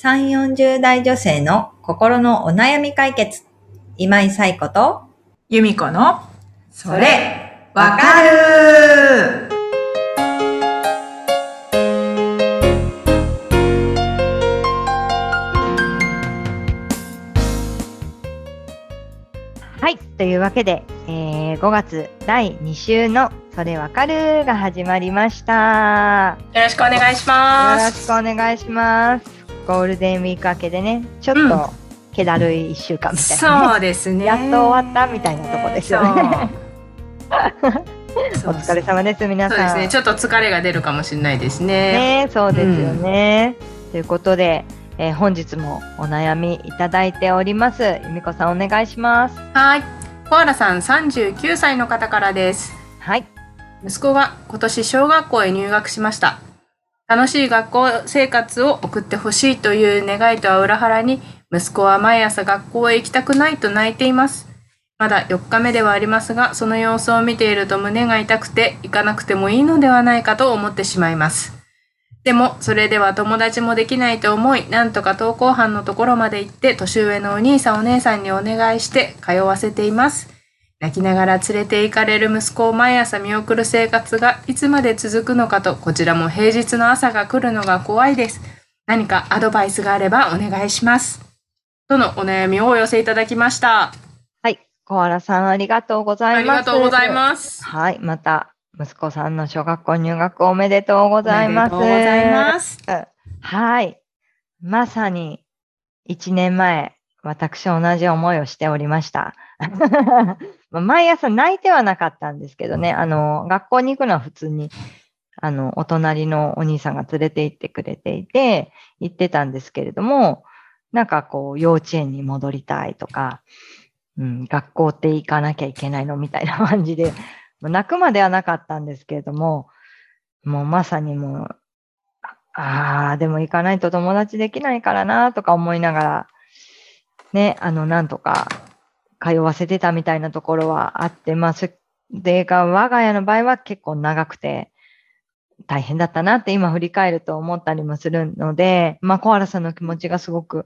3、40代女性の心のお悩み解決。今井冴子と、由美子の、それ、わかるはい。というわけで、えー5月第2週のそれわかるが始まりました。よろしくお願いしよます。ろしくお願いします。ゴールデンウィーク明けでね、ちょっうんと気だるい1週間みたいな、ねそうですね。やっと終わったみたいなとこですよね。お疲れ様です、皆さん。そうですね。ちょっと疲れが出るかもしれないですね。ねそうですよね。ということで、えー本日もお悩みいただいております。由美子さんお願いします。はい。コアラさん39歳の方からです。はい。息子が今年小学校へ入学しました。楽しい学校生活を送ってほしいという願いとは裏腹に、息子は毎朝学校へ行きたくないと泣いています。まだ4日目ではありますが、その様子を見ていると胸が痛くて行かなくてもいいのではないかと思ってしまいます。でも、それでは友達もできないと思い、なんとか登校班のところまで行って、年上のお兄さんお姉さんにお願いして通わせています。泣きながら連れて行かれる息子を毎朝見送る生活がいつまで続くのかと、こちらも平日の朝が来るのが怖いです。何かアドバイスがあればお願いします。とのお悩みをお寄せいただきました。はい。コアラさんありがとうござありいます。がとうございます。はい。また、息子さんの小学校入学おめでとうございます。ありがとうございます。はい。まさに、1年前、私同じ思いをしておりました。まあ毎朝泣いてはなかったんですけどね、あの、学校に行くのは普通に、あの、お隣のお兄さんが連れて行ってくれていて、行ってたんですけれども、なんかこう、幼稚園に戻りたいとか、うん、学校って行かなきゃいけないのみたいな感じで、まあ泣くまではなかったんですけれども、もうまさにもう、ああ、でも行かないと友達できないからなとか思いながら、ね、あの、なんとか通わせてたみたいなところはあって、まあ、それが我が家の場合は結構長くて大変だったなって今振り返ると思ったりもするので、まあ、コアラさんの気持ちがすごく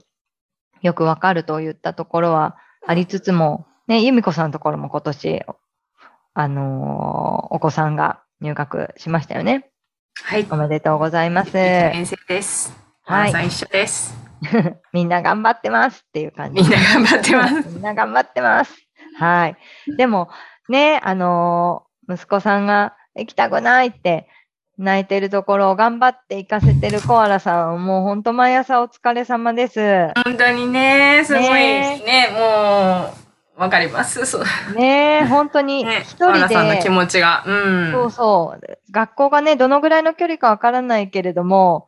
よくわかるといったところはありつつも、ね、由美子さんのところも今年、あのーお子さんが入学しましたよね。はい。おめでとうございます。先生です。ははい一緒です。みんな頑張ってますっていう感じ。みんな頑張ってます。みんな頑張ってます。はい。でも、ね、あのー息子さんが行きたくないって泣いてるところを頑張って行かせてるコアラさん、もう本当毎朝お疲れ様です。本当にね、すごいですね。もう、わかります。そう。ね本当にね、一人原さんの気で、持ちが。うん。そうそう、学校がね、どのぐらいの距離かわからないけれども、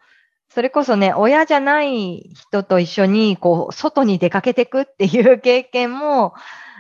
それこそね、親じゃない人と一緒に、こう、外に出かけていくっていう経験も、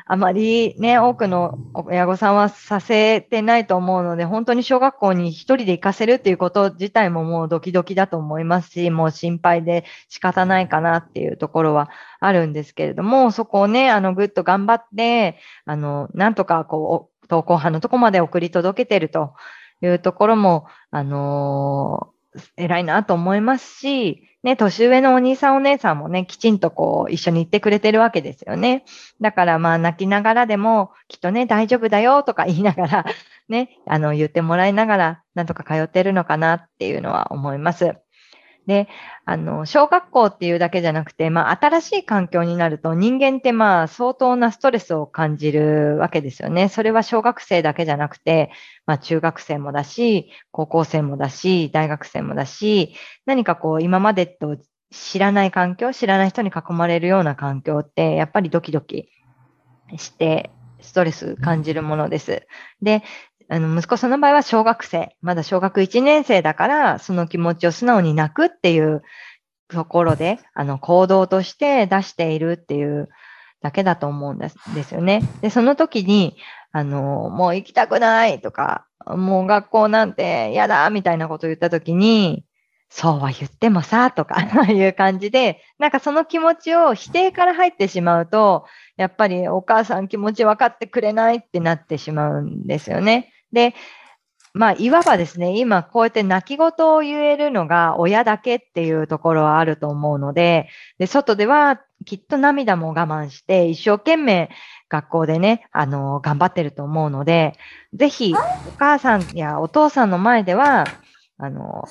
あまりね、多くの親御さんはさせてないと思うので、本当に小学校に一人で行かせるっていうこと自体ももうドキドキだと思いますし、もう心配で仕方ないかなっていうところはあるんですけれども、そこをね、あの、ぐっと頑張って、あの、なんとかこう、登校班のとこまで送り届けてるというところも、あのー偉いなと思いますし、ね、年上のお兄さんお姉さんもね、きちんとこう、一緒に行ってくれてるわけですよね。だからまあ、泣きながらでも、きっとね、大丈夫だよとか 言いながら、ね、あの、言ってもらいながら、なんとか通ってるのかなっていうのは思います。で、あの、小学校っていうだけじゃなくて、まあ、新しい環境になると人間ってまあ、相当なストレスを感じるわけですよね。それは小学生だけじゃなくて、まあ、中学生もだし、高校生もだし、大学生もだし、何かこう、今までと知らない環境、知らない人に囲まれるような環境って、やっぱりドキドキして、ストレス感じるものです。で、あの、息子さんの場合は小学生、まだ小学1年生だから、その気持ちを素直に泣くっていうところで、あの、行動として出しているっていうだけだと思うんですですよね。で、その時に、あの、もう行きたくないとか、もう学校なんて嫌だみたいなことを言った時に、そうは言ってもさ、とか いう感じで、なんかその気持ちを否定から入ってしまうと、やっぱりお母さん気持ち分かってくれないってなってしまうんですよね。で、まあ、いわばですね、今こうやって泣き言を言えるのが親だけっていうところはあると思うので、で、外ではきっと涙も我慢して、一生懸命学校でね、あの、頑張ってると思うので、ぜひ、お母さんやお父さんの前では、あの、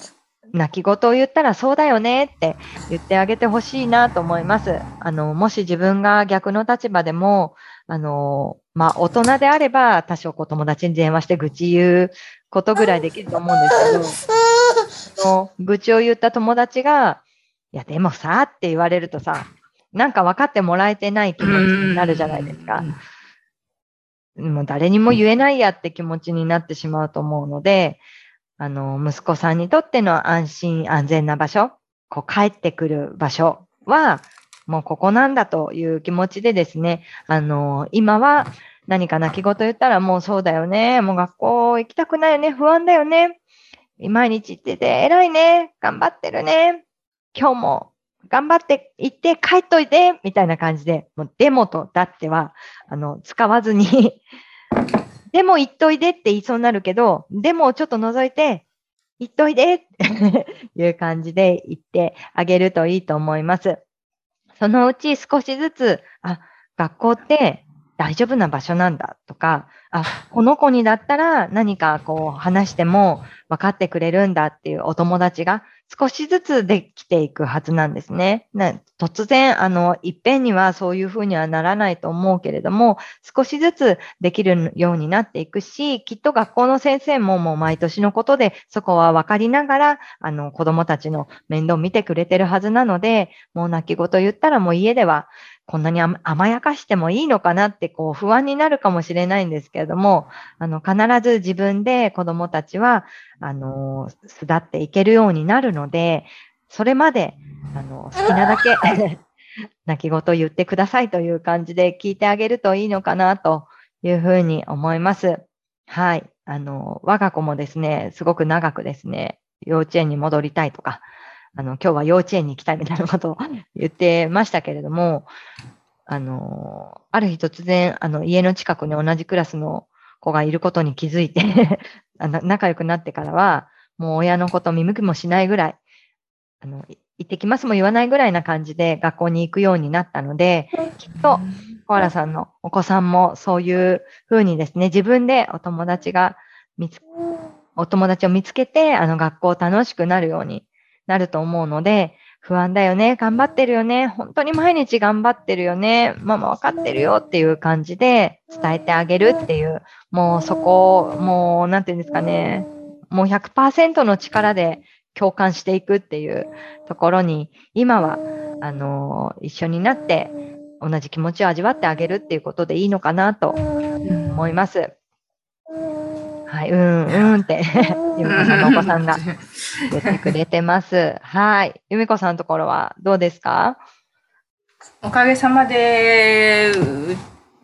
泣き言を言ったらそうだよねって言ってあげてほしいなと思います。あの、もし自分が逆の立場でも、あの、まあ、大人であれば多少こう友達に電話して愚痴言うことぐらいできると思うんですけど、その愚痴を言った友達が、いや、でもさ、って言われるとさ、なんか分かってもらえてない気持ちになるじゃないですか。もう誰にも言えないやって気持ちになってしまうと思うので、あの、息子さんにとっての安心安全な場所、こう帰ってくる場所は、もうここなんだという気持ちでですね、あの、今は何か泣き言言ったらもうそうだよね、もう学校行きたくないよね、不安だよね、毎日行ってて偉いね、頑張ってるね、今日も頑張って行って帰っといて、みたいな感じで、もうデモとだっては、あの、使わずにでも行っといでって言いそうになるけど、でもちょっと覗いて、行っといでっていう感じで言ってあげるといいと思います。そのうち少しずつ、あ、学校って大丈夫な場所なんだとか、あ、この子にだったら何かこう話しても分かってくれるんだっていうお友達が少しずつできていくはずなんですね。突然、あの、いっぺんにはそういうふうにはならないと思うけれども、少しずつできるようになっていくし、きっと学校の先生ももう毎年のことで、そこは分かりながら、あの、子供たちの面倒を見てくれてるはずなので、もう泣き言言ったらもう家では、こんなに甘やかしてもいいのかなってこう不安になるかもしれないんですけれども、あの、必ず自分で子供たちは、あの、巣立っていけるようになるので、それまで、あの、好きなだけ 泣き言言ってくださいという感じで聞いてあげるといいのかなというふうに思います。はい。あの、我が子もですね、すごく長くですね、幼稚園に戻りたいとか、あの、今日は幼稚園に行きたいみたいなことを言ってましたけれども、あの、ある日突然、あの、家の近くに同じクラスの子がいることに気づいて 仲良くなってからは、もう親のこと見向きもしないぐらい、あの、行ってきますも言わないぐらいな感じで学校に行くようになったので、きっと、コアラさんのお子さんもそういうふうにですね、自分でお友達が見つ、お友達を見つけて、あの学校楽しくなるようになると思うので、不安だよね、頑張ってるよね、本当に毎日頑張ってるよね、ママ分かってるよっていう感じで伝えてあげるっていう、もうそこを、もうなんていうんですかね、もう100%の力で共感していくっていうところに、今は、あの、一緒になって同じ気持ちを味わってあげるっていうことでいいのかなと思います。はい、うんうんって、ゆみこさんのお子さんが 言ってくれてます。はい。ゆみこさんのところはどうですか？おかげさまで、う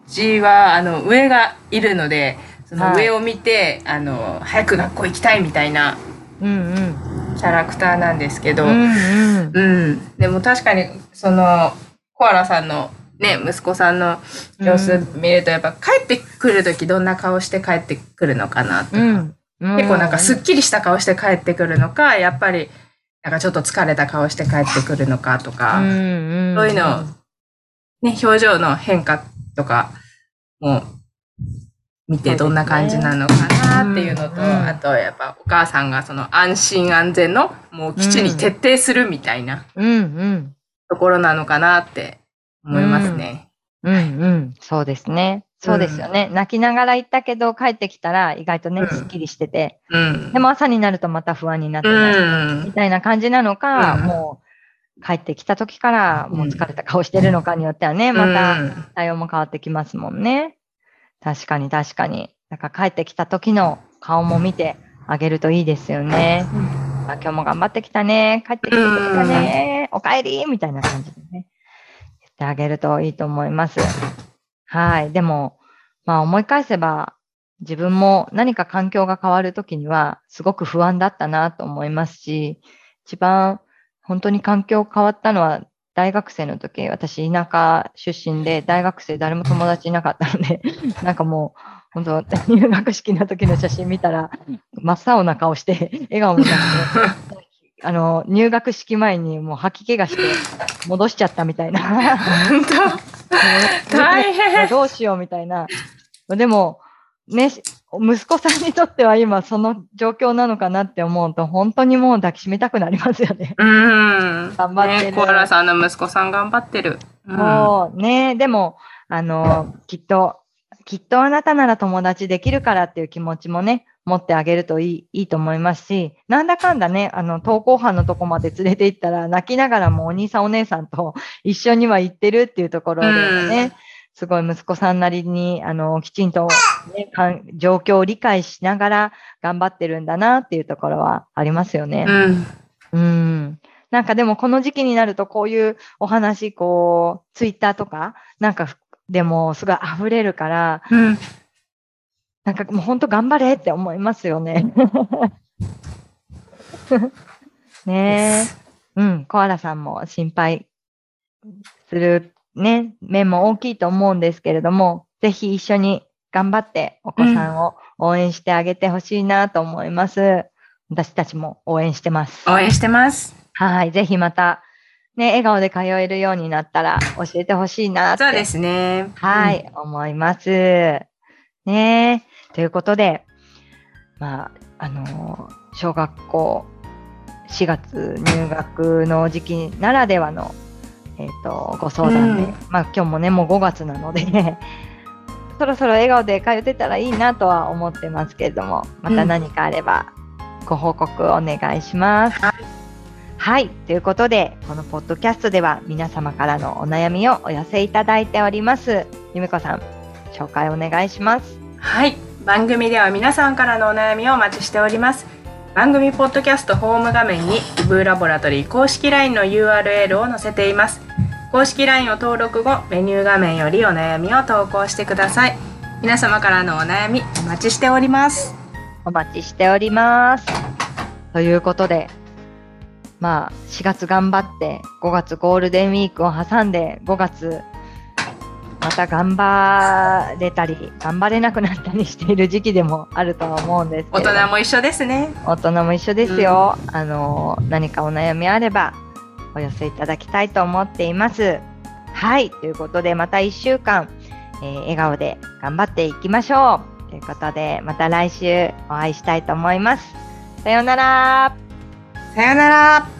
ちは、あの、上がいるので、その上を見て、はい、あの、早く学校行きたいみたいな、うんうん。キャラクターなんですけど、うん、うん。うん、でも確かに、その、コアラさんのね、息子さんの様子見ると、やっぱ帰ってくるときどんな顔して帰ってくるのかなとか、うん、結構なんかすっきりした顔して帰ってくるのか、やっぱりなんかちょっと疲れた顔して帰ってくるのかとか、そういうの、ね、表情の変化とかも見てどんな感じなのかなっていうのと、あとやっぱお母さんがその安心安全のもう基地に徹底するみたいなところなのかなって思いますね。うん、うん、うん、そうですね。そうですよね、うん。泣きながら行ったけど、帰ってきたら意外とね、すっきりしてて、うん、でも朝になるとまた不安になってない、みたいな感じなのか、もう帰ってきた時からもう疲れた顔してるのかによってはね、また対応も変わってきますもんね。確かに確かに。だから帰ってきた時の顔も見てあげるといいですよね。あ今日も頑張ってきたね。帰ってきてくれたね。お帰りみたいな感じでね。てあげるといいと思います。はい。でも、まあ思い返せば、自分も何か環境が変わるときには、すごく不安だったなと思いますし、一番本当に環境変わったのは、大学生の時、私田舎出身で、大学生誰も友達いなかったので、なんかもう、本当、入学式の時の写真見たら、真っ青な顔して、笑顔もなくて、あの、入学式前にもう吐き気がして、戻しちゃったみたいな。大変どうしようみたいな。でも、ね、息子さんにとっては今その状況なのかなって思うと、本当にもう抱きしめたくなりますよね。うん。頑張ってるね、コアラさんの息子さん頑張ってる。うんそうね。でも、あの、きっと、きっとあなたなら友達できるからっていう気持ちもね、持ってあげるといいいいと思いますし、なんだかんだね、あの、登校班のとこまで連れて行ったら、泣きながらもお兄さんお姉さんと 一緒には行ってるっていうところでね、うんすごい息子さんなりに、あの、きちんと、ね、状況を理解しながら頑張ってるんだなっていうところはありますよね。うん。うん。なんかでもこの時期になるとこういうお話、こう、ツイッターとか、なんかでもすごい溢れるから、うん。なんかもう本当頑張れって思いますよね。ねえ。うん、コアラさんも心配するね、面も大きいと思うんですけれども、ぜひ一緒に頑張ってお子さんを応援してあげてほしいなと思います。私たちも応援してます。応援してます。はい。ぜひまた、ね、笑顔で通えるようになったら教えてほしいなって。そうですね。はい、思います。ねということで、まあ、あのー小学校4月入学の時期ならではの、えっ、と、ご相談で、うんまあ今日もね、もう5月なので、そろそろ笑顔で通ってたらいいなとは思ってますけれども、また何かあればご報告お願いします。はいはい。ということで、このポッドキャストでは皆様からのお悩みをお寄せいただいております。ゆめこさん、紹介お願いします。はい。番組では皆さんからのお悩みをお待ちしております。番組ポッドキャストホーム画面にイブーラボラトリー公式 LINE の URL を載せています。公式 LINE を登録後、メニュー画面よりお悩みを投稿してください。皆様からのお悩みお待ちしております。お待ちしております。ということで、まあ、4月頑張って、5月ゴールデンウィークを挟んで、5月、また頑張れたり、頑張れなくなったりしている時期でもあるとは思うんですけども人も一緒ですね。大人も一緒ですよ。あの、何かお悩みあれば、お寄せいただきたいと思っています。はい。ということで、また1週間、えー笑顔で頑張っていきましょう。ということで、また来週お会いしたいと思います。さようなら。さよなら。